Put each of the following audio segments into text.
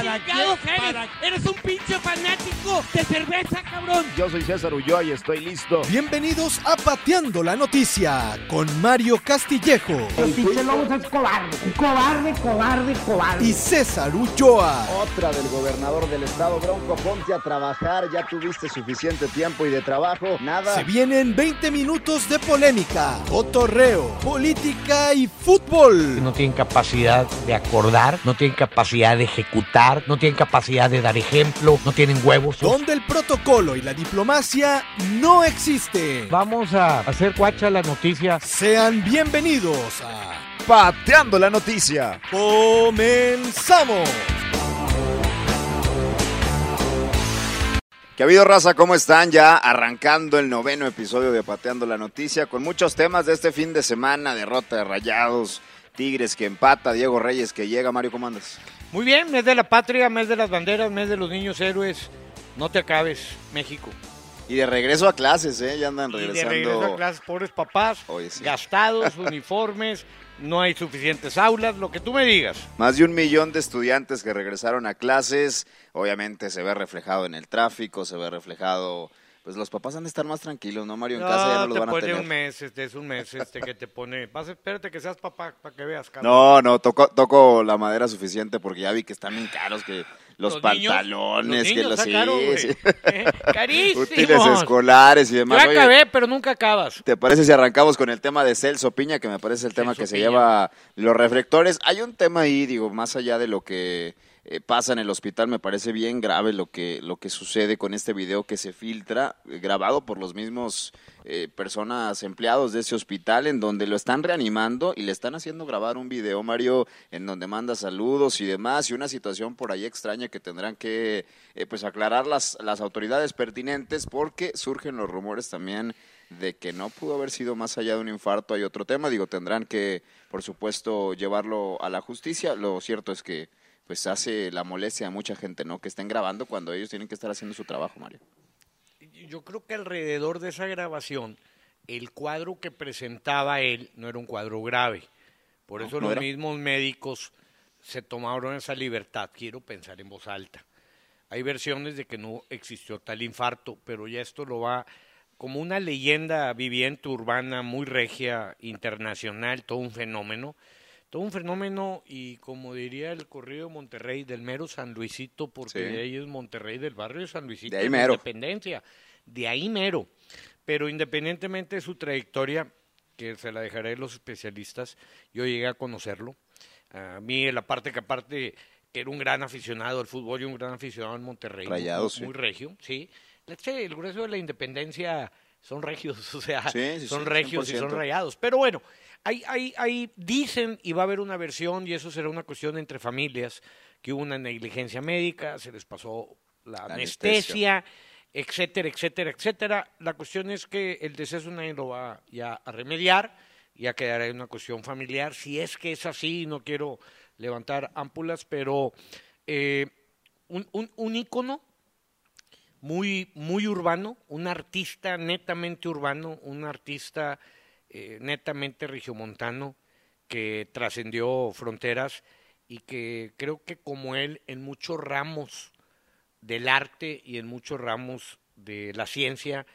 ¿Para chingados qué? eres? ¿Para Eres un pinche fanático de cerveza, cabrón. Yo soy César Ulloa y estoy listo. Bienvenidos a Pateando la Noticia con Mario Castillejo El pinche Lobos es cobarde, cobarde, cobarde, cobarde. y César Ulloa. Otra del gobernador del estado, Bronco, ponte a trabajar. Ya tuviste suficiente tiempo y de trabajo. Nada. Se vienen 20 minutos de polémica, cotorreo, política y fútbol. no tienen capacidad de acordar, no tienen capacidad de ejecutar, no tienen capacidad de dar ejemplo, no tienen huevos. Donde el protocolo y la diplomacia no existen. Vamos a hacer cuacha la noticia. Sean bienvenidos a Pateando la noticia. Comenzamos. Que ha habido raza, ¿cómo están? Ya arrancando el noveno episodio de Pateando la Noticia con muchos temas de este fin de semana, derrota de Rayados, Tigres que empata, Diego Reyes que llega, Mario, ¿cómo andas? Muy bien, mes de la patria, mes de las banderas, mes de los niños héroes. No te acabes, México. Y de regreso a clases, ¿eh? Ya andan Y de regresando. regreso a clases, pobres papás, Oye, sí. gastados, uniformes, no hay suficientes aulas, lo que tú me digas. Más de un millón de estudiantes que regresaron a clases, obviamente se ve reflejado en el tráfico, se ve reflejado, pues los papás han de estar más tranquilos, ¿no, Mario? En casa ya no los te van a tener. un mes, este es un mes este que te pone. Vas, espérate que seas papá para que veas, cabrón. No, no, toco, toco la madera suficiente porque ya vi que están bien caros, que los, pantalones, los que los sí, sí. Eh, Carísimos. útiles escolares y Yo demás. Oye, acabé, pero nunca acabas. ¿Te parece si arrancamos con el tema de Celso Piña, que me parece el tema Celso que se lleva los reflectores? Hay un tema ahí, digo, más allá de lo que eh, pasa en el hospital, me parece bien grave lo que, lo que sucede con este video que se filtra, eh, grabado por los mismos eh, personas empleados de ese hospital, en donde lo están reanimando y le están haciendo grabar un video, Mario, en donde manda saludos y demás, y una situación por ahí extraña que tendrán que eh, pues aclarar las, las autoridades pertinentes, porque surgen los rumores también de que no pudo haber sido más allá de un infarto, hay otro tema, digo, tendrán que, por supuesto, llevarlo a la justicia. Lo cierto es que pues hace la molestia a mucha gente, ¿no? Que estén grabando cuando ellos tienen que estar haciendo su trabajo, Mario. Yo creo que alrededor de esa grabación, el cuadro que presentaba él no era un cuadro grave. Por No, eso no los era. mismos médicos se tomaron esa libertad. Quiero pensar en voz alta. Hay versiones de que no existió tal infarto, pero ya esto lo va como una leyenda viviente urbana muy regia, internacional, todo un fenómeno. Todo un fenómeno y como diría el corrido de Monterrey, del mero San Luisito, porque Sí. de ahí es Monterrey, del barrio de San Luisito, De ahí mero. Independencia, de ahí mero. Pero independientemente de su trayectoria, que se la dejaré a los especialistas, yo llegué a conocerlo. A mí, en la parte que aparte que era un gran aficionado al fútbol y un gran aficionado en Monterrey, muy- Rayados, muy, regio, sí. El grueso de la independencia son regios, o sea, Sí, son regios y son 100%. rayados. Pero bueno, ahí, ahí, ahí dicen y va a haber una versión y eso será una cuestión entre familias, que hubo una negligencia médica, se les pasó la, La anestesia, anestesia. etcétera, etcétera, etcétera. La cuestión es que el deceso nadie lo va ya a remediar, ya quedará en una cuestión familiar. Si es que es así, no quiero levantar ámpulas, pero eh, un, un, un ícono muy, muy urbano, un artista netamente urbano, un artista eh, netamente regiomontano que trascendió fronteras y que creo que como él en muchos ramos del arte y en muchos ramos de la ciencia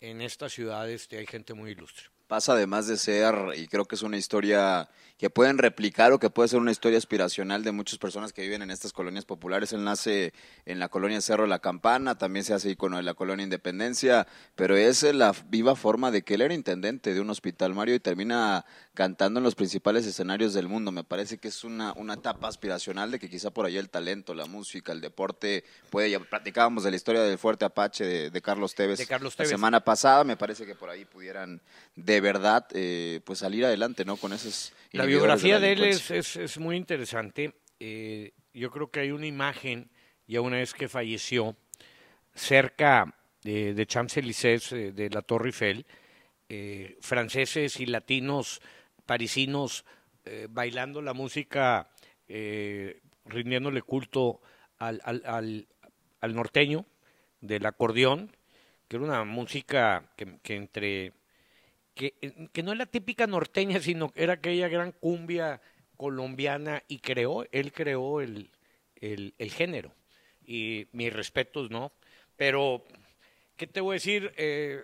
en esta ciudad este, hay gente muy ilustre. Pasa además de ser, y creo que es una historia que pueden replicar o que puede ser una historia aspiracional de muchas personas que viven en estas colonias populares. Él nace en la colonia Cerro La Campana, también se hace icono de la colonia Independencia, pero es la viva forma de que él era intendente de un hospital, Mario, y termina cantando en los principales escenarios del mundo. Me parece que es una, una etapa aspiracional de que quizá por ahí el talento, la música, el deporte, puede, ya platicábamos de la historia del fuerte Apache de, de Carlos Tevez De Carlos la Tevez. semana pasada, me parece que por ahí pudieran de verdad eh, pues salir adelante, ¿no? Con esos La biografía la de él es, es, es muy interesante. Eh, yo creo que hay una imagen, ya una vez que falleció, cerca de, de Champs-Élysées, eh, de la Torre Eiffel, eh, franceses y latinos parisinos eh, bailando la música, eh, rindiéndole culto al, al, al, al norteño del acordeón, que era una música que, que entre que, que no es la típica norteña, sino que era aquella gran cumbia colombiana y creó, él creó el, el, el género. Y mis respetos, ¿no? Pero, ¿qué te voy a decir? Eh,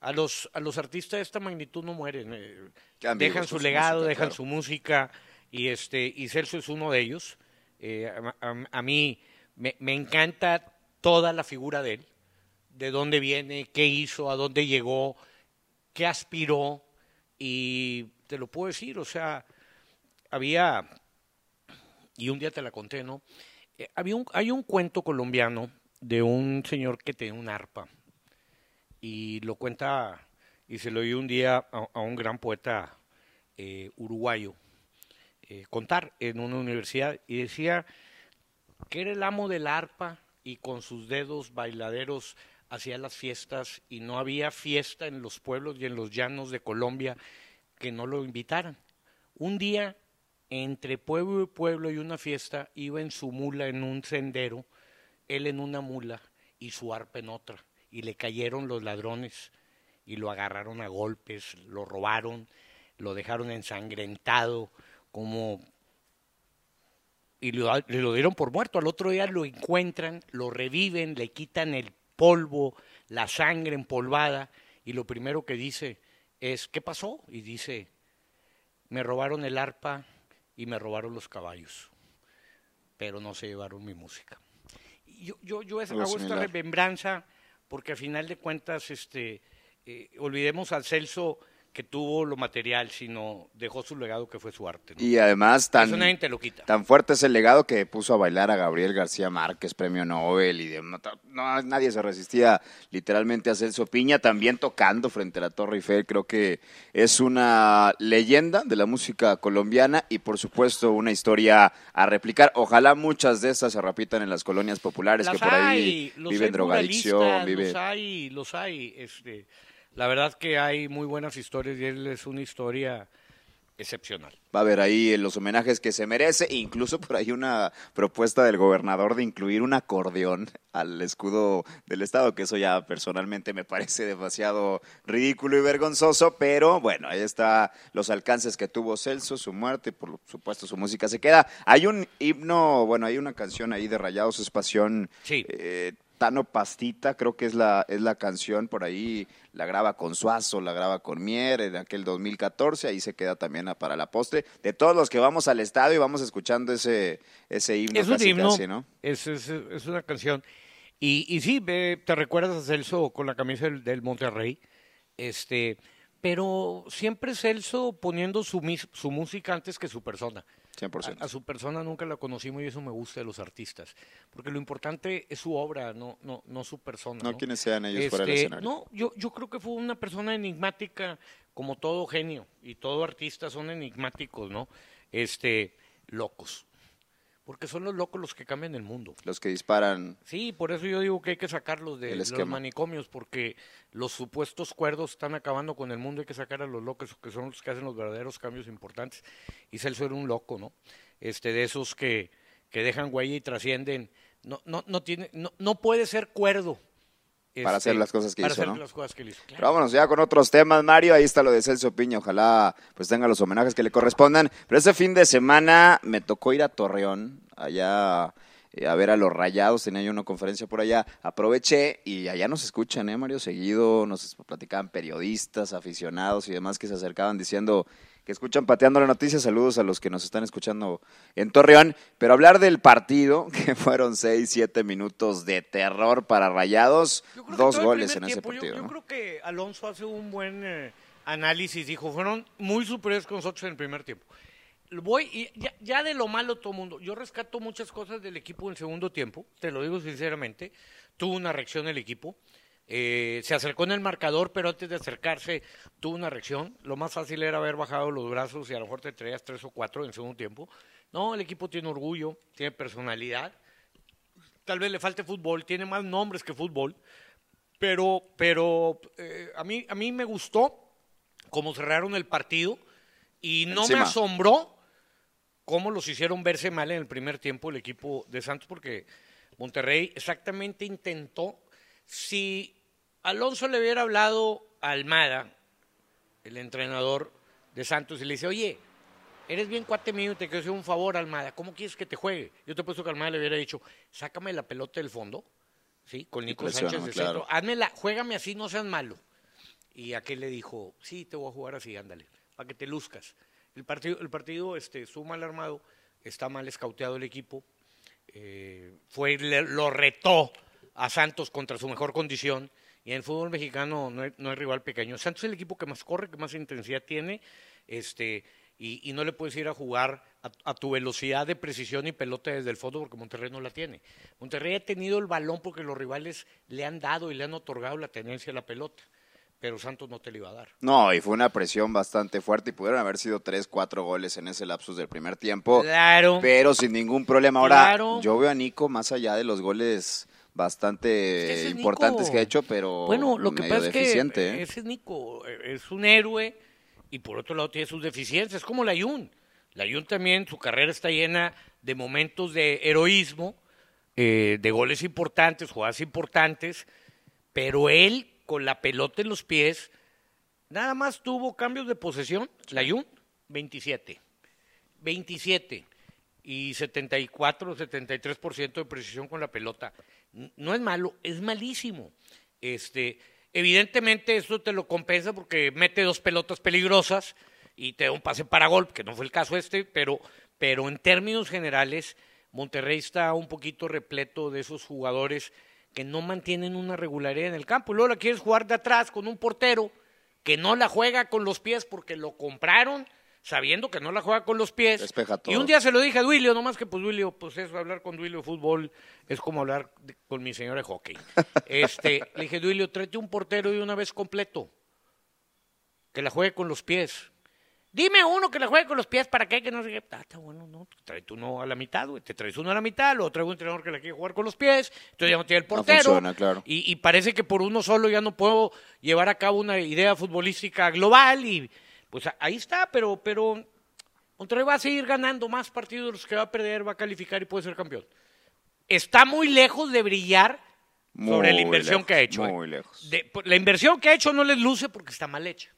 a los, a los artistas de esta magnitud no mueren. eh, dejan su legado, música, dejan claro. su música y este y Celso es uno de ellos. Eh, a, a- a mí me, me encanta toda la figura de él, de dónde viene, qué hizo, a dónde llegó, qué aspiró y te lo puedo decir, o sea, había y un día te la conté, ¿no? Eh, había un, hay un cuento colombiano de un señor que tenía un arpa y lo cuenta y se lo oí un día a, a un gran poeta eh, uruguayo eh, contar en una universidad y decía que era el amo del arpa y con sus dedos bailaderos hacía las fiestas y no había fiesta en los pueblos y en los llanos de Colombia que no lo invitaran. Un día, entre pueblo y pueblo y una fiesta, iba en su mula en un sendero, él en una mula y su arpa en otra, y le cayeron los ladrones y lo agarraron a golpes, lo robaron, lo dejaron ensangrentado, como y le lo dieron por muerto. Al otro día lo encuentran, lo reviven, le quitan el polvo, la sangre empolvada, y lo primero que dice es, ¿qué pasó? Y dice, me robaron el arpa y me robaron los caballos, pero no se llevaron mi música. Y Yo, yo, yo hago esta remembranza porque a final de cuentas, este, eh, olvidemos al Celso que tuvo lo material, sino dejó su legado que fue su arte. ¿no? Y además tan, Eso nadie te lo quita. tan fuerte es el legado que puso a bailar a Gabriel García Márquez, premio Nobel, y de, no, nadie se resistía literalmente a Celso Piña, también tocando frente a la Torre Eiffel. Creo que es una leyenda de la música colombiana y por supuesto una historia a replicar. Ojalá muchas de estas se repitan en las colonias populares Las que por ahí hay, viven drogadicción. Los hay, los hay. Este, la verdad que hay muy buenas historias y él es una historia excepcional. Va a haber ahí los homenajes que se merece, incluso por ahí una propuesta del gobernador de incluir un acordeón al escudo del Estado, que eso ya personalmente me parece demasiado ridículo y vergonzoso, pero bueno, ahí está los alcances que tuvo Celso, su muerte por supuesto su música se queda. Hay un himno, bueno, hay una canción ahí de Rayados es Pasión, Sí. eh, Tano Pastita, creo que es la, es la canción, por ahí la graba con Suazo, la graba con Mier en aquel 2014, ahí se queda también para la postre. De todos los que vamos al estadio y vamos escuchando ese, ese himno es un casi, himno, casi, ¿no? es, es- es una canción. Y, y sí, te recuerdas a Celso con la camisa del, del Monterrey, este, pero siempre Celso poniendo su, mis- su música antes que su persona. 100%. A, a su persona nunca la conocimos y eso me gusta de los artistas, porque lo importante es su obra, no, no, no su persona. No ¿no? quienes sean ellos fuera del Este, escenario. No, yo, yo creo que fue una persona enigmática, como todo genio y todo artista son enigmáticos, ¿no? Este, locos. Porque son los locos los que cambian el mundo. Los que disparan, Sí, por eso yo digo que hay que sacarlos de los manicomios, porque los supuestos cuerdos están acabando con el mundo, hay que sacar a los locos, que son los que hacen los verdaderos cambios importantes. Y Celso era un loco, ¿no? Este, de esos que, que dejan huella y trascienden. No, no, no, tiene, no, no puede ser cuerdo. Para este, hacer las cosas que para hizo, hacer ¿no? las cosas que hizo, claro. Pero vámonos ya con otros temas, Mario. Ahí está lo de Celso Piña. Ojalá pues tenga los homenajes que le correspondan. Pero este fin de semana me tocó ir a Torreón, allá eh, a ver a los Rayados. Tenía yo una conferencia por allá. Aproveché y allá nos escuchan, ¿eh, Mario? Seguido nos platicaban periodistas, aficionados y demás que se acercaban diciendo que escuchan pateando la noticia. Saludos a los que nos están escuchando en Torreón. Pero hablar del partido, que fueron seis, siete minutos de terror para Rayados. Dos goles en ese tiempo, yo- partido. Yo, ¿no? creo que Alonso hace un buen eh, análisis. Dijo, fueron muy superiores con nosotros en el primer tiempo. Voy, y ya, ya de lo malo todo mundo. Yo rescato muchas cosas del equipo en el segundo tiempo, te lo digo sinceramente. Tuvo una reacción el equipo. Eh, se acercó en el marcador, pero antes de acercarse tuvo una reacción. Lo más fácil era haber bajado los brazos y a lo mejor te traías tres o cuatro en el segundo tiempo. No, el equipo tiene orgullo, tiene personalidad. Tal vez le falte fútbol, tiene más nombres que fútbol. Pero, pero eh, a, mí, a mí me gustó cómo cerraron el partido y no Encima. me asombró cómo los hicieron verse mal en el primer tiempo el equipo de Santos, porque Monterrey exactamente intentó, si Alonso le hubiera hablado a Almada, el entrenador de Santos, y le dice, oye, eres bien cuate mío y te quiero hacer un favor, Almada. ¿Cómo quieres que te juegue? Yo te he puesto que Almada le hubiera dicho, sácame la pelota del fondo, ¿sí? Con Nico Sánchez de claro. centro. Házmela, juégame así, no seas malo. Y aquel le dijo, sí, te voy a jugar así, ándale, para que te luzcas. El partido, el partido este, estuvo mal armado, está mal escauteado el equipo. eh, fue, le- lo retó a Santos contra su mejor condición. Y en el fútbol mexicano no hay, no hay rival pequeño. Santos es el equipo que más corre, que más intensidad tiene, este, y, y no le puedes ir a jugar a, a tu velocidad de precisión y pelota desde el fondo porque Monterrey no la tiene. Monterrey ha tenido el balón porque los rivales le han dado y le han otorgado la tenencia a la pelota, pero Santos no te la iba a dar. No, y fue una presión bastante fuerte y pudieron haber sido tres, cuatro goles en ese lapsus del primer tiempo. Claro. Pero sin ningún problema. Ahora, Claro. yo veo a Nico más allá de los goles bastante Es que importantes Nico. que ha hecho, pero Bueno, lo que medio pasa es que. ¿eh? ese es Nico, es un héroe y por otro lado tiene sus deficiencias, como la Jun. La Jun también, su carrera está llena de momentos de heroísmo, eh, de goles importantes, jugadas importantes, pero él con la pelota en los pies nada más tuvo cambios de posesión, la Jun, 27. 27 y 74, 73% de precisión con la pelota. No es malo, es malísimo. Este, evidentemente esto te lo compensa porque mete dos pelotas peligrosas y te da un pase para gol, que no fue el caso este, pero, pero en términos generales, Monterrey está un poquito repleto de esos jugadores que no mantienen una regularidad en el campo. Y luego la quieres jugar de atrás con un portero que no la juega con los pies porque lo compraron sabiendo que no la juega con los pies. Despeja todo. Y un día se lo dije a Duilio, nomás que pues Duilio, pues eso, hablar con Duilio de fútbol es como hablar de- con mi señora de hockey. Este, le dije, Duilio, tráete un portero de una vez completo, que la juegue con los pies. Dime uno que la juegue con los pies, ¿para qué? Que no sé. Ah, está bueno, no, tráete uno a la mitad, güey. Te traes uno a la mitad, luego traigo un entrenador que la quiere jugar con los pies, entonces ya no tiene el No portero. funciona, claro. y, y parece que por uno solo ya no puedo llevar a cabo una idea futbolística global y pues ahí está, pero, pero Monterrey va a seguir ganando más partidos de los que va a perder, va a calificar y puede ser campeón. Está muy lejos de brillar sobre la inversión lejos, que ha hecho. ¿eh? muy lejos. De- la inversión que ha hecho no les luce porque está mal hecha.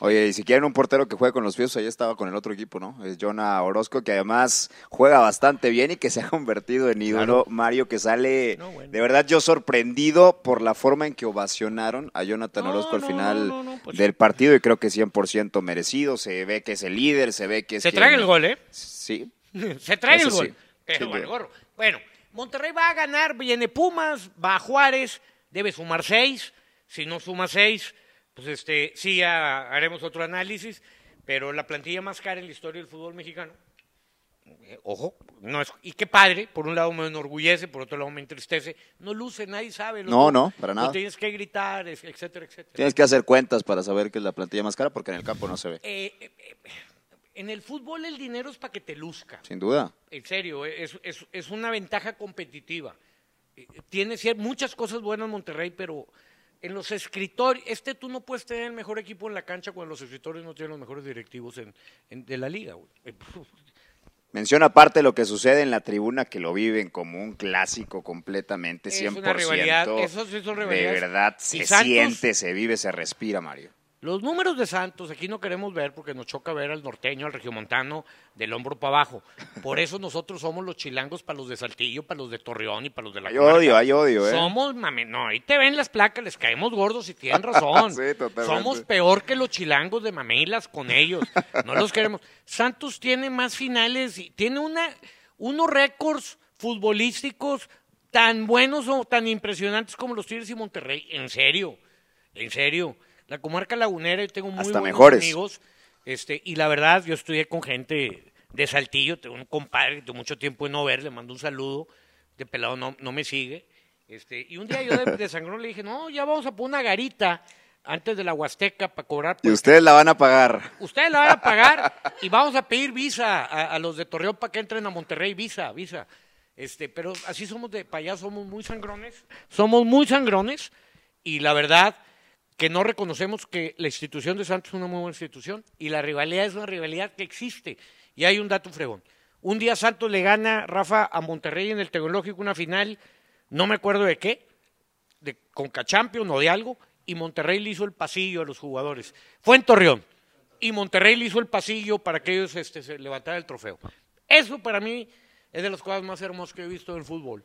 Oye, y si quieren un portero que juegue con los pies, ahí estaba con el otro equipo, ¿no? Es Jonah Orozco, que además juega bastante bien y que se ha convertido en ídolo. Mario, que sale, No, bueno. de verdad, yo sorprendido por la forma en que ovacionaron a Jonathan No, Orozco al no, final pues- del partido y creo que 100% merecido. Se ve que es el líder, se ve que es Se quien- trae el gol, ¿eh? Sí. Se trae Eso el gol. sí, Pero duda. gorro. Bueno, Monterrey va a ganar, viene Pumas, va a Juárez, debe sumar seis. Si no suma seis, pues este, sí ya haremos otro análisis. Pero la plantilla más cara en la historia del fútbol mexicano. eh, ojo, no es, y qué padre, por un lado me enorgullece, por otro lado me entristece. No luce, nadie sabe. los No, no, para lo nada. tienes que gritar, etcétera, etcétera. Tienes que hacer cuentas para saber que es la plantilla más cara porque en el campo no se ve. Eh, eh, en el fútbol el dinero es para que te luzca. Sin duda. En serio, es, es, es una ventaja competitiva. Tiene muchas cosas buenas Monterrey, pero en los escritorios, este tú no puedes tener el mejor equipo en la cancha cuando los escritorios no tienen los mejores directivos en, en- de la liga. güey. Eh, Menciona aparte lo que sucede en la tribuna, que lo viven como un clásico completamente, Es 100%. una rivalidad, eso sí son De verdad, se Santos- siente, se vive, se respira, Mario. Los números de Santos aquí no queremos ver porque nos choca ver al norteño, al regiomontano del hombro para abajo. Por eso nosotros somos los chilangos para los de Saltillo, para los de Torreón y para los de la Hay comarca. odio, hay odio, ¿eh? Somos, mame, no, ahí te ven las placas, les caemos gordos y tienen razón. Sí, totalmente. Somos peor que los chilangos de mamilas con ellos. No los queremos. Santos tiene más finales y tiene una, unos récords futbolísticos tan buenos o tan impresionantes como los Tigres y Monterrey. En serio, en serio. La comarca lagunera, yo tengo muy Hasta buenos mejores. amigos. Este, y la verdad, yo estudié con gente de Saltillo, tengo un compadre que tengo mucho tiempo de no ver, le mando un saludo, de pelado no, no me sigue. Este, y un día yo de, de sangrón le dije, no, ya vamos a poner una garita antes de la Huasteca para cobrar. Y ustedes la van a pagar. Ustedes la van a pagar y vamos a pedir visa a, a los de Torreón para que entren a Monterrey, visa, visa. Este, pero así somos de para allá, somos muy sangrones, somos muy sangrones y la verdad que no reconocemos que la institución de Santos es una muy buena institución y la rivalidad es una rivalidad que existe. Y hay un dato fregón. Un día Santos le gana, Rafa, a Monterrey en el Tecnológico una final, no me acuerdo de qué, de Conca Champions o de algo, y Monterrey le hizo el pasillo a los jugadores. Fue en Torreón. y Monterrey le hizo el pasillo para que ellos este, se levantaran el trofeo. Eso para mí es de las cosas más hermosas que he visto en el fútbol.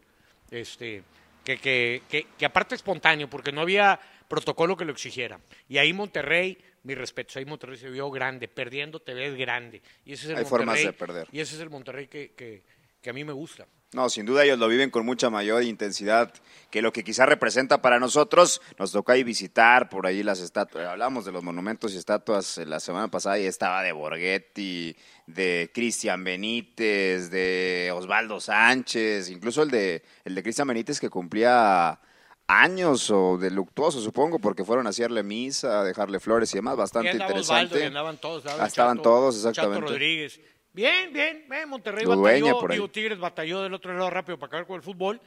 Este, que, que, que, que aparte espontáneo, porque no había protocolo que lo exigiera. Y ahí Monterrey, mi respeto, ahí Monterrey se vio grande, perdiendo te ves grande. Y ese es el Hay Monterrey, formas de perder. Y ese es el Monterrey que, que, que a mí me gusta. No, sin duda ellos lo viven con mucha mayor intensidad que lo que quizá representa para nosotros. Nos tocó ahí visitar por ahí las estatuas. Hablamos de los monumentos y estatuas la semana pasada y estaba de Borghetti, de Cristian Benítez, de Osvaldo Sánchez, incluso el de el de Cristian Benítez que cumplía años o de luctuoso, supongo, porque fueron a hacerle misa, a dejarle flores y demás, bastante interesante. andaban todos. Ah, estaban todos, exactamente. Chato Rodríguez. Bien, bien, bien, Monterrey Ludueña batalló, por ahí. digo, Tigres batalló del otro lado rápido para acabar con el fútbol,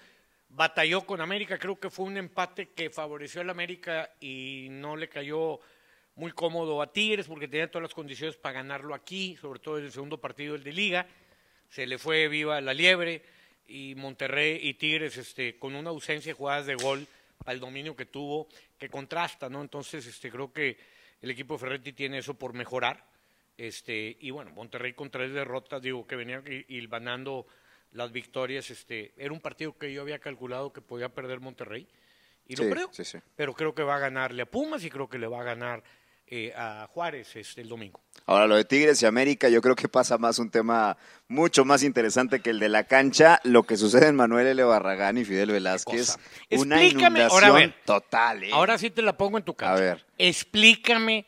batalló con América, creo que fue un empate que favoreció al América y no le cayó muy cómodo a Tigres porque tenía todas las condiciones para ganarlo aquí, sobre todo en el segundo partido, el de Liga, se le fue viva la liebre y Monterrey y Tigres este, con una ausencia de jugadas de gol al dominio que tuvo, que contrasta, ¿no? Entonces, este, creo que el equipo de Ferretti tiene eso por mejorar. Este, y bueno, Monterrey con tres derrotas, digo, que venía hil- hilvanando las victorias, este, era un partido que yo había calculado que podía perder Monterrey, y lo Sí, creo, sí, sí. pero creo que va a ganarle a Pumas y creo que le va a ganar eh, a Juárez este, el domingo. Ahora, lo de Tigres y América, yo creo que pasa más un tema mucho más interesante que el de la cancha, lo que sucede en Manuel L. Barragán y Fidel Velázquez. Una Explícame, inundación ahora, a ver. total, ¿eh? Ahora sí te la pongo en tu casa. A ver. Explícame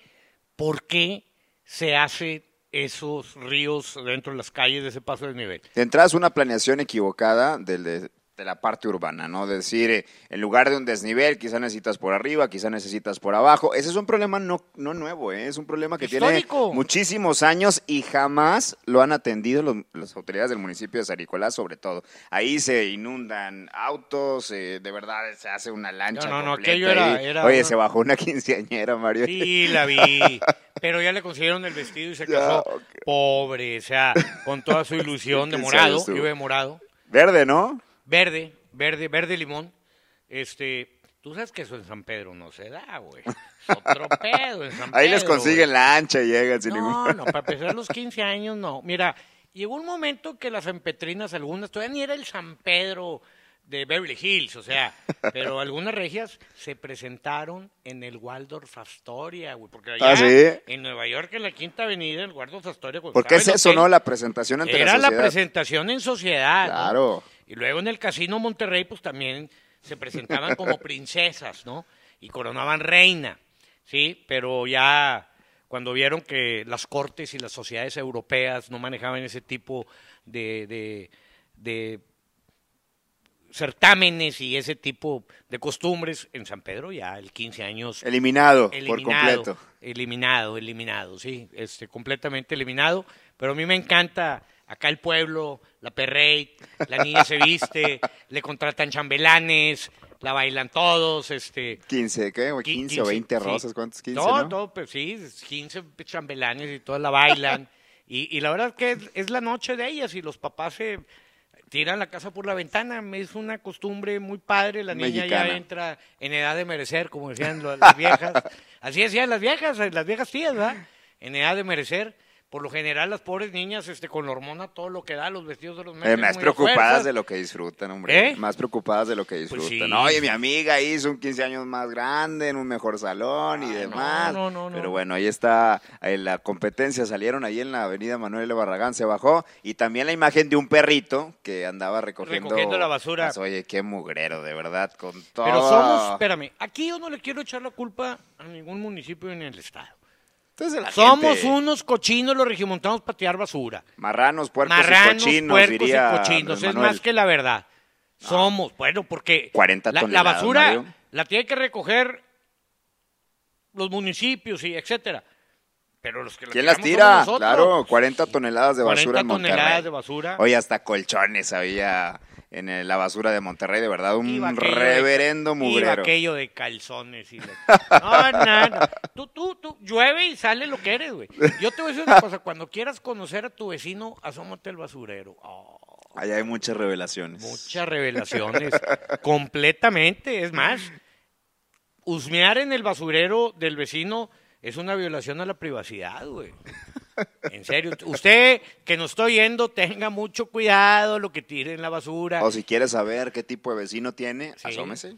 por qué se hace esos ríos dentro de las calles de ese paso de nivel. De entrada es una planeación equivocada del de, de la parte urbana, ¿no? De decir, eh, en lugar de un desnivel, quizá necesitas por arriba, quizá necesitas por abajo. Ese es un problema no, no nuevo, ¿eh? Es un problema que Histórico. tiene muchísimos años y jamás lo han atendido los- las autoridades del municipio de Saricolás, sobre todo. Ahí se inundan autos, eh, de verdad se hace una lancha No, no, no, aquello era- Oye, una- se bajó una quinceañera, Mario. Sí, la vi. Pero ya le consiguieron el vestido y se casó. Pobre, o sea, con toda su ilusión de 15 morado. Yo de morado. Verde, ¿no? Verde, verde, verde limón. Este, tú sabes que eso en San Pedro no se da, güey. Es otro pedo en San Ahí les Pedro, consiguen güey. la ancha y llegan sin No, ningún... no, para empezar los 15 años no. Mira, llegó un momento que las empetrinas, algunas, todavía ni era el San Pedro de Beverly Hills, o sea, pero algunas regias se presentaron en el Waldorf Astoria, güey, porque allá ¿Ah, sí? en Nueva York, en la Quinta Avenida, el Waldorf Astoria. cuando Porque es eso, ¿no? La presentación ante Era la la sociedad. presentación en sociedad. ¿no? Claro. Y luego en el Casino Monterrey, pues también se presentaban como princesas, ¿no? Y coronaban reina, ¿sí? Pero ya cuando vieron que las cortes y las sociedades europeas no manejaban ese tipo de, de, de certámenes y ese tipo de costumbres, en San Pedro ya el 15 años Eliminado, por eliminado, completo. eliminado, eliminado, sí, este, completamente eliminado. Pero a mí me encanta acá el pueblo, la perrey, la niña se viste, le contratan chambelanes, la bailan todos, este. 15, ¿qué? güey? 15, o 20 sí. rosas, ¿cuántos? 15, Todo, ¿no? todo, pues sí, 15 chambelanes y todas la bailan. y, y la verdad que es, es la noche de ellas y los papás se tiran la casa por la ventana. Es una costumbre muy padre. La niña Mexicana. ya entra en edad de merecer, como decían las viejas. Así decían las viejas, las viejas tías, ¿verdad? En edad de merecer. Por lo general, las pobres niñas, este, con la hormona, todo lo que da, los vestidos de los Eh, meten más preocupadas de lo que disfrutan, hombre. ¿Eh? Más preocupadas de lo que disfrutan. sí. Oye, mi amiga hizo un 15 años más grande, en un mejor salón y no, demás. no, no, no. Pero bueno, ahí está eh, la competencia. Salieron ahí en la avenida Manuel. Barragán, se bajó. Y también la imagen de un perrito que andaba recogiendo... Recogiendo la basura. Pues, oye, qué mugrero, de verdad, con todo... Pero somos, espérame, aquí yo no le quiero echar la culpa a ningún municipio ni al Estado. Entonces, la Somos gente- unos cochinos los regimontanos para tirar basura. Marranos, puercos Marranos, y cochinos, puercos diría y cochinos. Es Manuel. más que la verdad. Somos, bueno, porque 40 la, la basura Mario. la tiene que recoger los municipios y etcétera. Pero los que la ¿Quién las tira? Claro, 40 toneladas de 40 basura en Monterrey. toneladas de basura. Oye, hasta colchones había en el- la basura de Monterrey, de verdad, un Iba de- reverendo Iba mugrero. aquello de calzones. Y No, no, no. Tú, tú, tú, llueve y sale lo que eres, güey. Yo te voy a decir una cosa. Cuando quieras conocer a tu vecino, asómate al basurero. Oh, Ahí hay muchas revelaciones. muchas revelaciones. completamente. Es más, husmear en el basurero del vecino es una violación a la privacidad, güey. En serio, usted que nos está oyendo, tenga mucho cuidado lo que tire en la basura. O si quiere saber qué tipo de vecino tiene, Sí. asómese.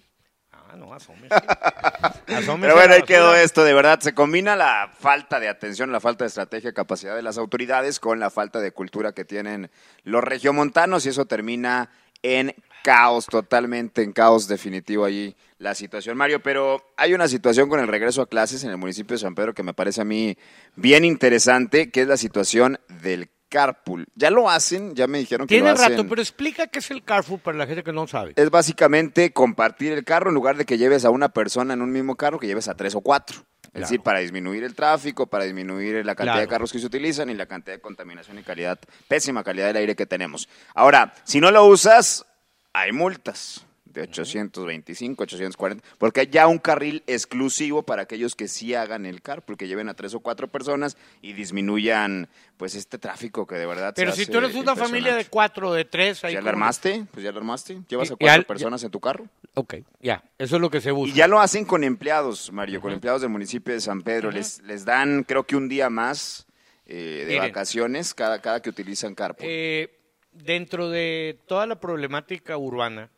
Ah, no, asómese. Asómese Pero bueno, ahí quedó esto, de verdad, se combina la falta de atención, la falta de estrategia, capacidad de las autoridades con la falta de cultura que tienen los regiomontanos y eso termina en caos, totalmente en caos definitivo allí la situación, Mario. Pero hay una situación con el regreso a clases en el municipio de San Pedro que me parece a mí bien interesante, que es la situación del carpool. Ya lo hacen, ya me dijeron que Tiene lo hacen. rato, pero explica qué es el Carrefour para la gente que no sabe. Es básicamente compartir el carro en lugar de que lleves a una persona en un mismo carro, que lleves a tres o cuatro. Es Claro. decir, para disminuir el tráfico, para disminuir la cantidad de carros que se utilizan y la cantidad de contaminación y calidad, pésima calidad del aire que tenemos. Ahora, si no lo usas, hay multas de 825, 840, porque hay ya un carril exclusivo para aquellos que sí hagan el carpool, que lleven a tres o cuatro personas y disminuyan pues este tráfico que de verdad se Pero si hace tú eres una familia de cuatro, de tres, ahí ¿Ya como- la armaste? Pues ya la armaste. ¿Llevas a cuatro al- personas en tu carro? Ok, ya, eso es lo que se Y busca. ya lo hacen con empleados, Mario, con empleados del municipio de San Pedro. les, les dan, creo que un día más eh, de Miren. vacaciones cada, cada que utilizan carpool. Eh, dentro de toda la problemática urbana,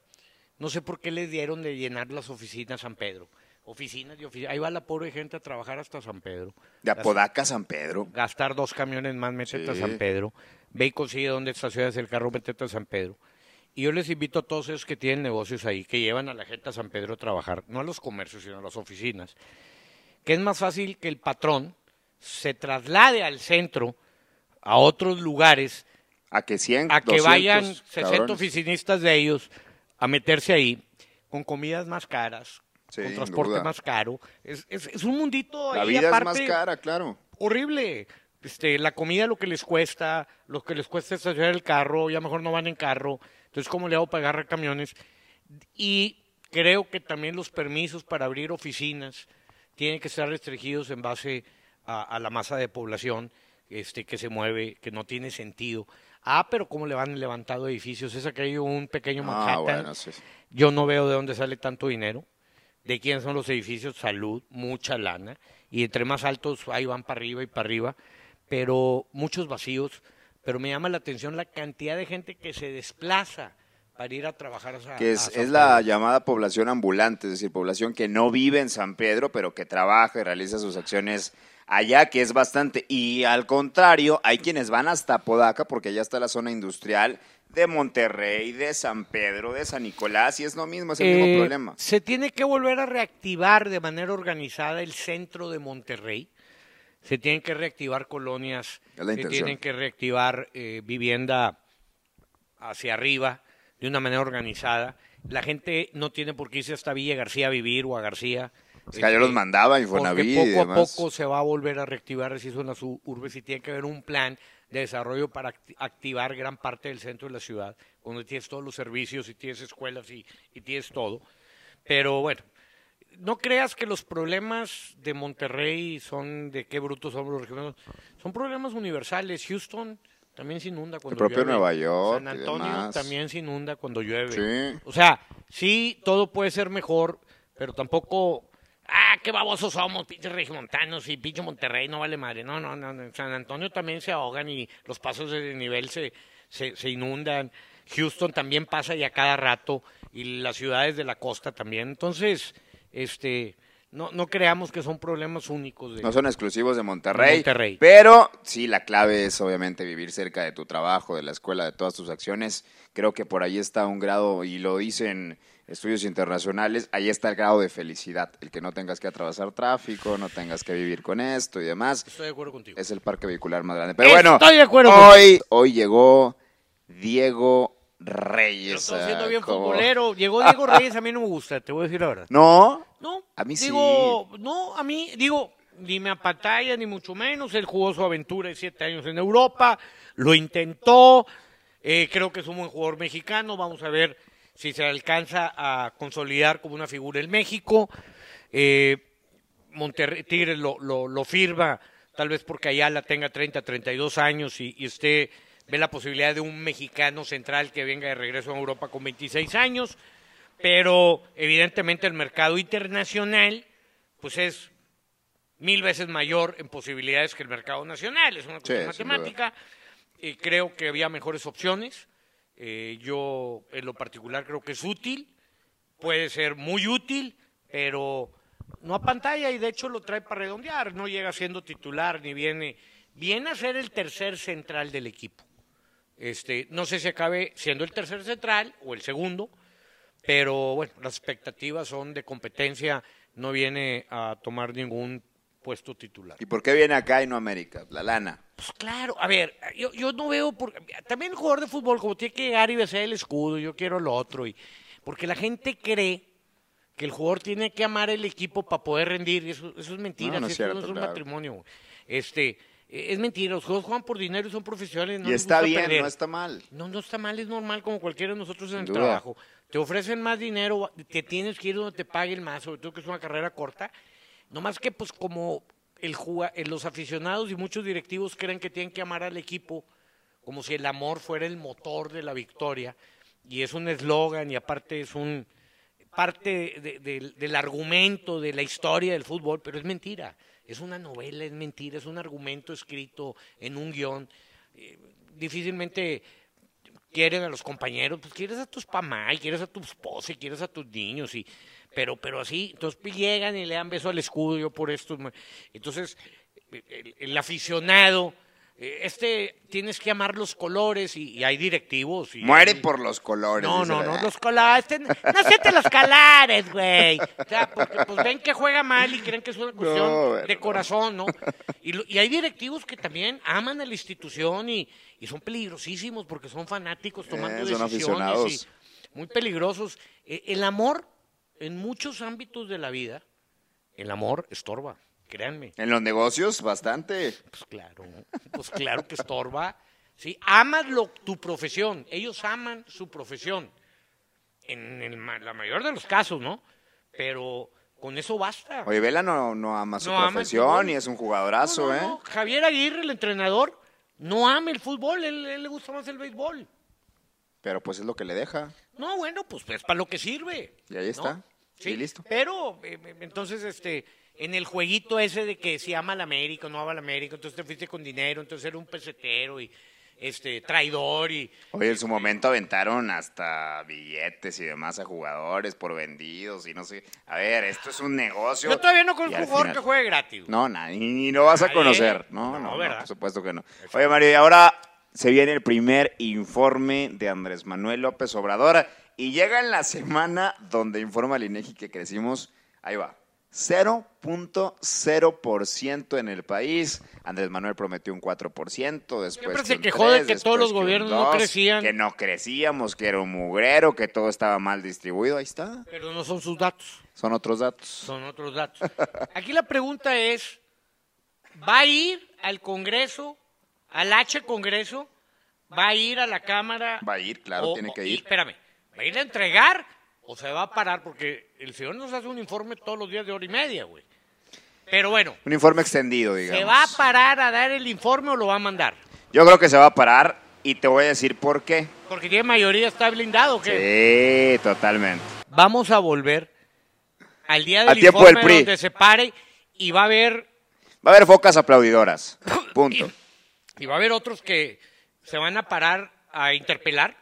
no sé por qué le dieron de llenar las oficinas San Pedro. Oficinas y oficinas. Ahí va la pobre gente a trabajar hasta San Pedro. de Apodaca a San Pedro. Gastar dos camiones más, métete Sí. a San Pedro. Ve y consigue dónde estacionas el carro, métete a San Pedro. Y yo les invito a todos esos que tienen negocios ahí, que llevan a la gente a San Pedro a trabajar, no a los comercios, sino a las oficinas, que es más fácil que el patrón se traslade al centro, a otros lugares, A que 100, a que 200 vayan 60 cabrones. oficinistas de ellos a meterse ahí con comidas más caras, Sí, con transporte duda. más caro. Es, es, es un mundito La ahí vida aparte es más cara, claro. horrible. Este, la comida lo que les cuesta, lo que les cuesta estacionar el carro, ya mejor no van en carro. Entonces, ¿cómo le hago para agarrar camiones? Y creo que también los permisos para abrir oficinas tienen que estar restringidos en base a, a la masa de población este, que se mueve, que no tiene sentido. Ah, pero cómo le van levantado edificios. Es aquello un pequeño Manhattan. Ah, bueno, sí. Yo no veo de dónde sale tanto dinero, de quién son los edificios, salud, mucha lana, y entre más altos ahí van para arriba y para arriba, pero muchos vacíos, pero me llama la atención la cantidad de gente que se desplaza para ir a trabajar a, Que a es, la llamada población ambulante, es decir, población que no vive en San Pedro, pero que trabaja y realiza sus acciones allá, que es bastante. Y al contrario, hay quienes van hasta Podaca, porque allá está la zona industrial de Monterrey, de San Pedro, de San Nicolás, y es lo mismo, es el mismo Eh, problema. Se tiene que volver a reactivar de manera organizada el centro de Monterrey. Se tienen que reactivar colonias, se intención. tienen que reactivar eh, vivienda hacia arriba de una manera organizada. La gente no tiene por qué irse hasta Villa García a vivir o a García. Es que este, los mandaba porque Infonavit y poco a demás. poco se va a volver a reactivar las u- urbes y tiene que haber un plan de desarrollo para acti- activar gran parte del centro de la ciudad, donde tienes todos los servicios y tienes escuelas y, y tienes todo. Pero bueno, no creas que los problemas de Monterrey son de qué brutos somos los regionales. Son problemas universales. Houston también se inunda cuando propio llueve. Nueva York San Antonio también se inunda cuando llueve. Sí. O sea, sí, todo puede ser mejor, pero tampoco. Ah, qué babosos somos, pinches regiomontanos y pinche Monterrey, no vale madre. No, no, no. En San Antonio también se ahogan y los pasos de nivel se, se, se inundan. Houston también pasa ya cada rato y las ciudades de la costa también. Entonces, este, no, no creamos que son problemas únicos. De, No son exclusivos de Monterrey, Monterrey. Pero sí, la clave es obviamente vivir cerca de tu trabajo, de la escuela, de todas tus acciones. Creo que por ahí está un grado, y lo dicen estudios internacionales, ahí está el grado de felicidad. El que no tengas que atravesar tráfico, no tengas que vivir con esto y demás. Estoy de acuerdo contigo. Es el parque vehicular más grande. Pero bueno, Estoy de acuerdo hoy, hoy llegó Diego Reyes. Lo estoy haciendo bien como- futbolero. Llegó Diego Reyes, a mí no me gusta, te voy a decir ahora. ¿No? No, A mí digo, no, a mí, digo, ni me apatalla, ni mucho menos. Él jugó su aventura de siete años en Europa, lo intentó. eh, creo que es un buen jugador mexicano. Vamos a ver si se alcanza a consolidar como una figura en México. Eh, Monterrey Tigres lo, lo, lo firma, tal vez porque Ayala tenga 30, 32 años y, y esté, ve la posibilidad de un mexicano central que venga de regreso a Europa con 26 años, pero evidentemente el mercado internacional, pues es mil veces mayor en posibilidades que el mercado nacional. Es una cuestión matemática. Eh, creo que había mejores opciones. Eh, yo, en lo particular, creo que es útil. Puede ser muy útil, pero no a pantalla y de hecho lo trae para redondear. No llega siendo titular ni viene. Viene a ser el tercer central del equipo. Este, no sé si acabe siendo el tercer central o el segundo, pero bueno, las expectativas son de competencia. No viene a tomar ningún puesto titular. ¿Y por qué viene acá y no América? La lana. Pues claro, a ver, yo, yo no veo, por, también el jugador de fútbol, como tiene que llegar y besar el escudo, yo quiero lo otro, y, porque la gente cree que el jugador tiene que amar el equipo para poder rendir, y eso, eso es mentira, No, no es cierto, no es un claro. matrimonio. Este, es mentira, los jugadores juegan por dinero y son profesionales. No y está bien, perder. no está mal. No, no está mal, es normal como cualquiera de nosotros en Sin el duda. trabajo. Te ofrecen más dinero, te tienes que ir donde te paguen más, sobre todo que es una carrera corta. No más que pues como el eh, los aficionados y muchos directivos creen que tienen que amar al equipo como si el amor fuera el motor de la victoria. Y es un eslogan y aparte es un parte de- de- del argumento de la historia del fútbol, pero es mentira. Es una novela, es mentira, es un argumento escrito en un guion. Eh, difícilmente quieren a los compañeros, pues quieres a tus y quieres a tu esposa y quieres a tus niños y pero pero así, entonces pues, llegan y le dan beso al escudo yo por esto. Entonces el, aficionado este tienes que amar los colores y, y hay directivos y Muere hay- por los colores. no, no, no, los colores. este- no siete los calares, güey. O sea, porque pues ven que juega mal y creen que es una cuestión No, de corazón, ¿no? Y, y hay directivos que también aman a la institución y, y son peligrosísimos porque son fanáticos tomando Eh, son decisiones y muy peligrosos. Eh, el amor, en muchos ámbitos de la vida, el amor estorba, créanme. En los negocios, bastante. Pues claro, pues claro que estorba. ¿sí? Amas lo, tu profesión, ellos aman su profesión, en el la mayor de los casos, ¿no? Pero con eso basta. Oye, Vela no, no ama su No ama profesión fútbol. y es un jugadorazo, No, no, ¿eh? no. Javier Aguirre, el entrenador, no ama el fútbol, él, él le gusta más el béisbol. Pero pues es lo que le deja. No, bueno, pues es para lo que sirve. Y ahí está. Sí, Y listo. Pero, eh, entonces, este, en el jueguito ese de que si ama al América o no ama al América, entonces te fuiste con dinero, entonces era un pesetero y este traidor y Oye, en su momento aventaron hasta billetes y demás a jugadores por vendidos y no sé. A ver, esto es un negocio. yo todavía no conozco un jugador final- que juegue gratis. No, na- ni, lo vas a conocer. No, No, no, no, ¿verdad? por supuesto que no. Oye, Mario, y ahora se viene el primer informe de Andrés Manuel López Obrador y llega en la semana donde informa el INEGI que crecimos, ahí va, 0.0% en el país. Andrés Manuel prometió un 4%, después Siempre que se quejó de 3, que todos los que gobiernos no 2, crecían. Que no crecíamos, que era un mugrero, que todo estaba mal distribuido. Ahí está. Pero no son sus datos, Son otros datos. son otros datos. Aquí la pregunta es, ¿va a ir al Congreso, al H Congreso? ¿Va a ir a la Cámara? Va a ir, claro, O- tiene que y ir. espérame, ¿va a ir a entregar o se va a parar? Porque el señor nos hace un informe todos los días de hora y media, güey. Pero bueno, Un informe extendido, digamos. ¿se va a parar a dar el informe o lo va a mandar? Yo creo que se va a parar y te voy a decir por qué. Porque tiene mayoría, está blindado, ¿o ¿qué? Sí, totalmente. Vamos a volver al día del Al tiempo informe del PRI. donde se pare y va a haber Va a haber focas aplaudidoras. Punto. y va a haber otros que se van a parar a interpelar.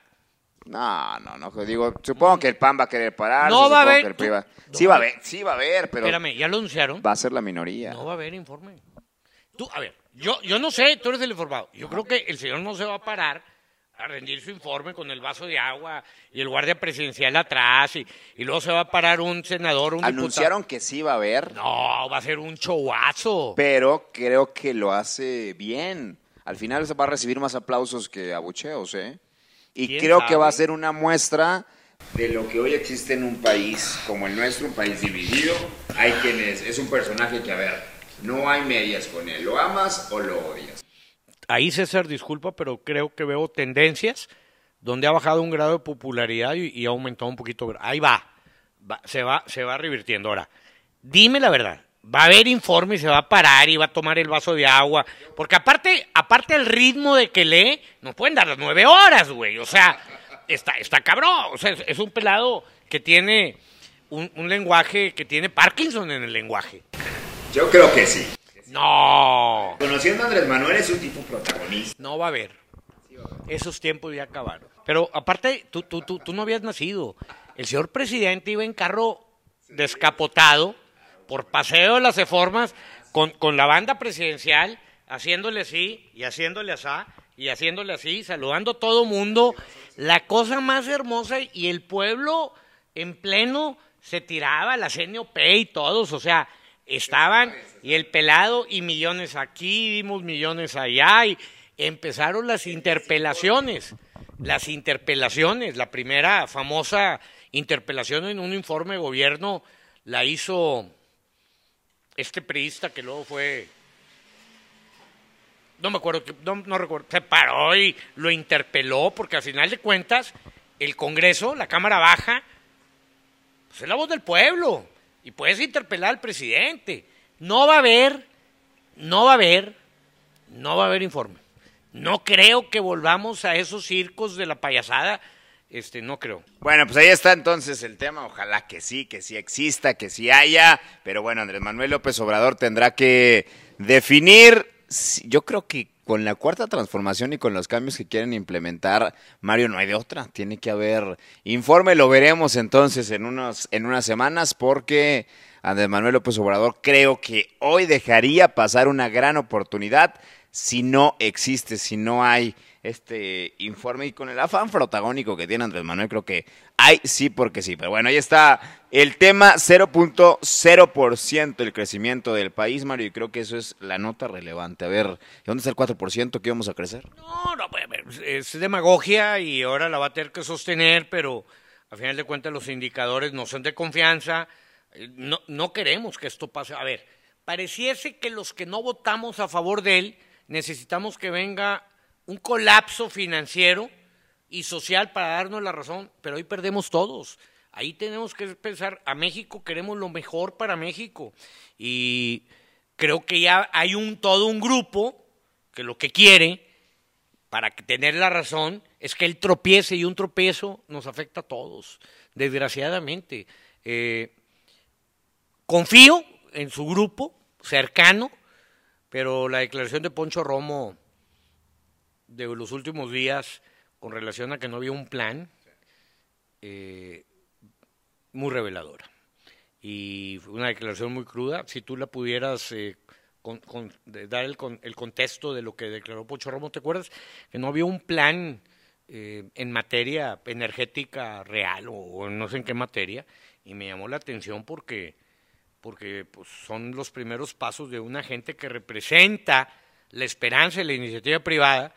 No, no, no. Digo, supongo que el PAN va a querer parar. No va a haber- va- Sí va va a haber, sí va a haber, pero Espérame, ya lo anunciaron. va a ser la minoría. No va a haber informe. Tú, a ver, yo, yo no sé, tú eres el informado. Yo creo que el señor no se va a parar a rendir su informe con el vaso de agua y el guardia presidencial atrás y, y luego se va a parar un senador, un Anunciaron que sí va a haber. No, va a ser un showazo. pero creo que lo hace bien. Al final se va a recibir más aplausos que abucheos, ¿eh? Y ¿Quién creo que va a ser una muestra de lo que hoy existe en un país como el nuestro, un país dividido. Hay quienes, es un personaje que, a ver, no hay medias con él. ¿Lo amas o lo odias? Ahí César, disculpa, pero creo que veo tendencias donde ha bajado un grado de popularidad y, y ha aumentado un poquito. Ahí va, Va, se, va, se va revirtiendo. Ahora, dime la verdad, va a haber informe y se va a parar y va a tomar el vaso de agua. Porque aparte, aparte el ritmo de que lee, nos pueden dar las nueve horas, güey. O sea, está, está cabrón. O sea, es, es un pelado que tiene un, un lenguaje, que tiene Parkinson en el lenguaje. Yo creo que sí. No, Conociendo a Andrés Manuel es un tipo protagonista. no va a haber. Esos tiempos ya acabaron. Pero aparte, tú, tú, tú, tú no habías nacido. El señor presidente iba en carro descapotado por paseo de las reformas con, con la banda presidencial, haciéndole así y haciéndole así y haciéndole así, saludando a todo mundo. La cosa más hermosa y el pueblo en pleno se tiraba, la CNOP y todos, o sea, estaban y el pelado y millones aquí, dimos millones allá y empezaron las interpelaciones, las interpelaciones, la primera famosa interpelación en un informe de gobierno la hizo este priista que luego fue no me acuerdo, no, no recuerdo, se paró y lo interpeló porque al final de cuentas el Congreso, la Cámara Baja, pues es la voz del pueblo y puedes interpelar al presidente. No va a haber, no va a haber, no va a haber informe. No creo que volvamos a esos circos de la payasada, este, no creo. Bueno, pues ahí está entonces el tema. Ojalá que sí, que sí exista, que sí haya. Pero bueno, Andrés Manuel López Obrador tendrá que definir. Yo creo que con la cuarta transformación y con los cambios que quieren implementar, Mario, no hay de otra. Tiene que haber informe. Lo veremos entonces en, unos, en unas semanas porque Andrés Manuel López Obrador creo que hoy dejaría pasar una gran oportunidad si no existe, si no hay este informe y con el afán protagónico que tiene Andrés Manuel, creo que hay sí porque sí. Pero bueno, ahí está el tema 0.0% el crecimiento del país, Mario, y creo que eso es la nota relevante. A ver, ¿dónde está el 4% que íbamos a crecer? No, no, pues, es demagogia y ahora la va a tener que sostener, pero a final de cuentas los indicadores no son de confianza. Eh, No, no queremos que esto pase. A ver, pareciese que los que no votamos a favor de él necesitamos que venga un colapso financiero y social para darnos la razón, pero hoy perdemos todos. Ahí tenemos que pensar, a México queremos lo mejor para México y creo que ya hay un todo un grupo que lo que quiere para tener la razón es que él tropiece y un tropiezo nos afecta a todos, desgraciadamente. Eh, confío en su grupo cercano, pero la declaración de Poncho Romo de los últimos días con relación a que no había un plan, eh, muy reveladora. Y una declaración muy cruda. Si tú la pudieras eh, con- con- dar el, con- el contexto de lo que declaró Poncho Romo, ¿te acuerdas? Que no había un plan eh, en materia energética real o, no sé en qué materia. Y me llamó la atención porque, porque pues, son los primeros pasos de una gente que representa la esperanza de la iniciativa privada,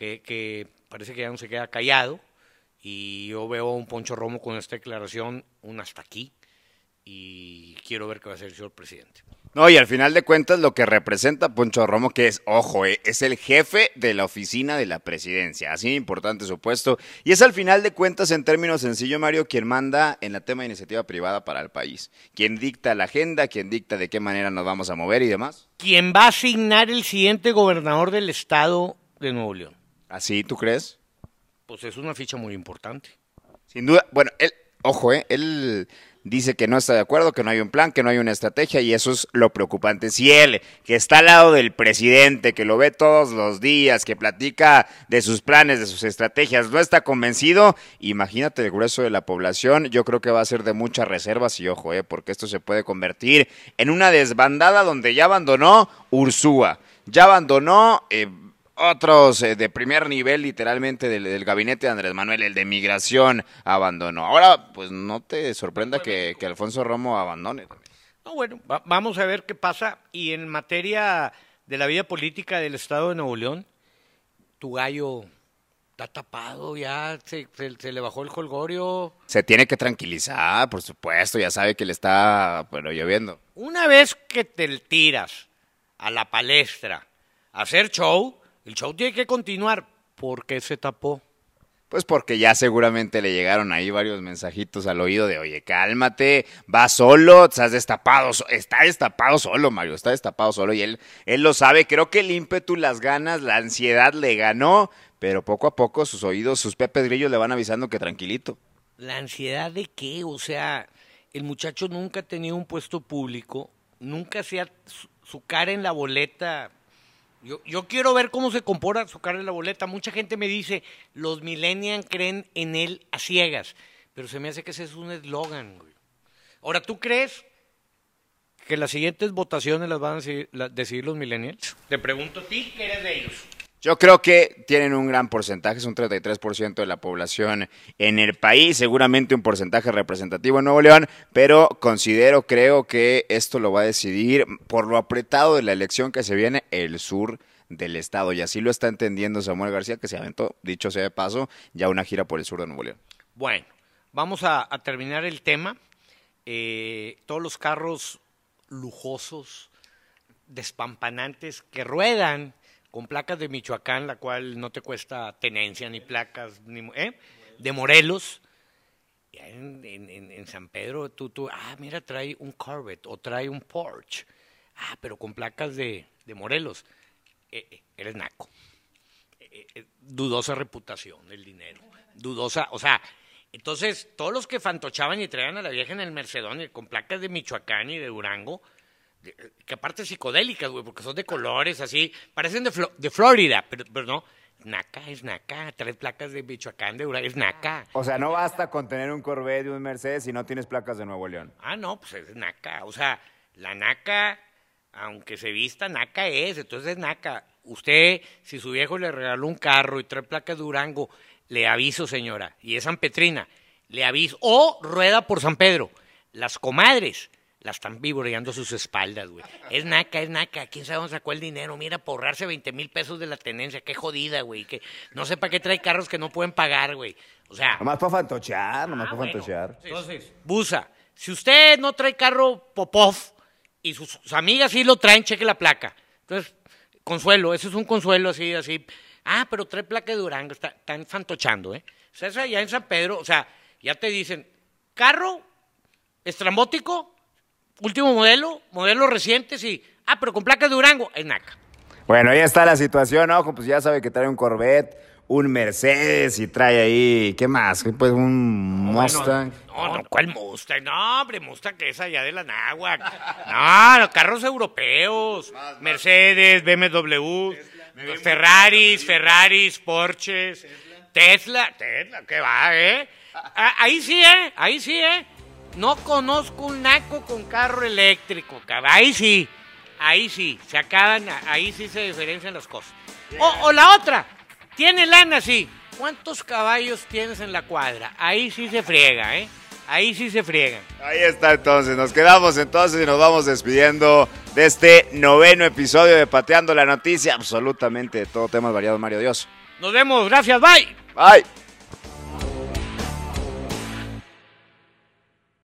que, que parece que ya no se queda callado. Y yo veo a un Poncho Romo con esta declaración, un hasta aquí, y quiero ver qué va a hacer el señor presidente. No, y al final de cuentas lo que representa Poncho Romo, que es, ojo, eh, es el jefe de la oficina de la presidencia, así importante su puesto, y es al final de cuentas, en términos sencillos, Mario, quien manda en la tema de iniciativa privada para el país, quien dicta la agenda, quien dicta de qué manera nos vamos a mover y demás. ¿Quién va a asignar el siguiente gobernador del estado de Nuevo León? ¿Así tú crees? Pues es una ficha muy importante. Sin duda, bueno, él, ojo, eh, él dice que no está de acuerdo, que no hay un plan, que no hay una estrategia y eso es lo preocupante. Si él, que está al lado del presidente, que lo ve todos los días, que platica de sus planes, de sus estrategias, no está convencido, imagínate el grueso de la población, yo creo que va a ser de muchas reservas y ojo, eh, porque esto se puede convertir en una desbandada donde ya abandonó Ursúa, ya abandonó... eh, otros eh, de primer nivel, literalmente, del, del gabinete de Andrés Manuel, el de migración, abandonó. Ahora, pues no te sorprenda que, que Alfonso Romo abandone. No, bueno, va- vamos a ver qué pasa. Y en materia de la vida política del estado de Nuevo León, tu gallo está tapado, ya se, se- se le bajó el colgorio. Se tiene que tranquilizar, por supuesto, ya sabe que le está, bueno, lloviendo. Una vez que te tiras a la palestra a hacer show, el show tiene que continuar. ¿Por qué se tapó? Pues porque ya seguramente le llegaron ahí varios mensajitos al oído de, oye, cálmate, va solo, estás destapado, está destapado solo, Mario, está destapado solo y él, él lo sabe. Creo que el ímpetu, las ganas, la ansiedad le ganó, pero poco a poco sus oídos, sus pepes grillos le van avisando que tranquilito. ¿La ansiedad de qué? O sea, el muchacho nunca ha tenido un puesto público nunca hacía su, su cara en la boleta. Yo, yo quiero ver cómo se compora su cara en la boleta. Mucha gente me dice, los millennials creen en él a ciegas. Pero se me hace que ese es un eslogan. Ahora, ¿tú crees que las siguientes votaciones las van a decidir los millennials? Te pregunto a ti, que eres de ellos. Yo creo que tienen un gran porcentaje, es un 33% de la población en el país, seguramente un porcentaje representativo en Nuevo León, pero considero, creo que esto lo va a decidir por lo apretado de la elección que se viene el sur del estado. Y así lo está entendiendo Samuel García, que se aventó, dicho sea de paso, ya una gira por el sur de Nuevo León. Bueno, vamos a, a terminar el tema. Eh, todos los carros lujosos, despampanantes, que ruedan con placas de Michoacán, la cual no te cuesta tenencia ni placas, ni, ¿eh? de Morelos. En, en- San Pedro, tú, tú, ah, mira, trae un Corvette o trae un Porsche. Ah, pero con placas de, de Morelos. Eh, eh, eres naco dudosa reputación del dinero. Dudosa, o sea, entonces todos los que fantochaban y traían a la vieja en el Mercedón y con placas de Michoacán y de Durango, que aparte psicodélicas, güey, porque son de colores así, parecen de, Flo- de Florida, pero, pero no, naca, es naca, trae placas de Michoacán, de Durango, es naca. O sea, no basta con tener un Corvette y un Mercedes si no tienes placas de Nuevo León. Ah, no, pues es naca. O sea, la naca, aunque se vista, naca es. Entonces es naca. Usted, si su viejo le regaló un carro y trae placa de Durango, le aviso, señora, y es San Petrina, le aviso. O rueda por San Pedro. Las comadres la están vivoreando a sus espaldas, güey. Es naca, es naca. ¿Quién sabe dónde sacó el dinero? Mira, por ahorrarse 20 mil pesos de la tenencia. Qué jodida, güey. Que no sé para qué trae carros que no pueden pagar, güey. O sea... Nomás para fantochear, nomás Ah, para bueno. fantochear. Entonces, Busa, si usted no trae carro Popov y sus, sus amigas sí lo traen, cheque la placa. Entonces, consuelo, eso es un consuelo así, así. Ah, pero trae placa de Durango, está- están fantochando, ¿eh? O sea, allá en San Pedro, o sea, ya te dicen, carro estrambótico, último modelo, modelo reciente, sí. Ah, pero con placa de Durango, es naca. Bueno, ahí está la situación, ojo, pues ya sabe que trae un Corvette, un Mercedes y trae ahí, ¿qué más? Pues un Mustang. No, no, ¿cuál Mustang? No, hombre, Mustang que es allá de la náhuac. No, los carros europeos. Mercedes, BMW, Ferraris, Ferraris, Porsches, Tesla. Tesla, ¿qué va, eh? Ah, Ahí sí, ¿eh? Ahí sí, ¿eh? No conozco un naco con carro eléctrico, cabrón. Ahí sí, ahí sí, se acaban, ahí sí se diferencian las cosas. O, o la otra, tiene lana, sí. ¿Cuántos caballos tienes en la cuadra? Ahí sí se friega, ¿eh? Ahí sí se friegan. Ahí está entonces, nos quedamos entonces y nos vamos despidiendo de este noveno episodio de Pateando la Noticia, absolutamente de todo temas variados, Mario Dios. Nos vemos, gracias, bye. Bye.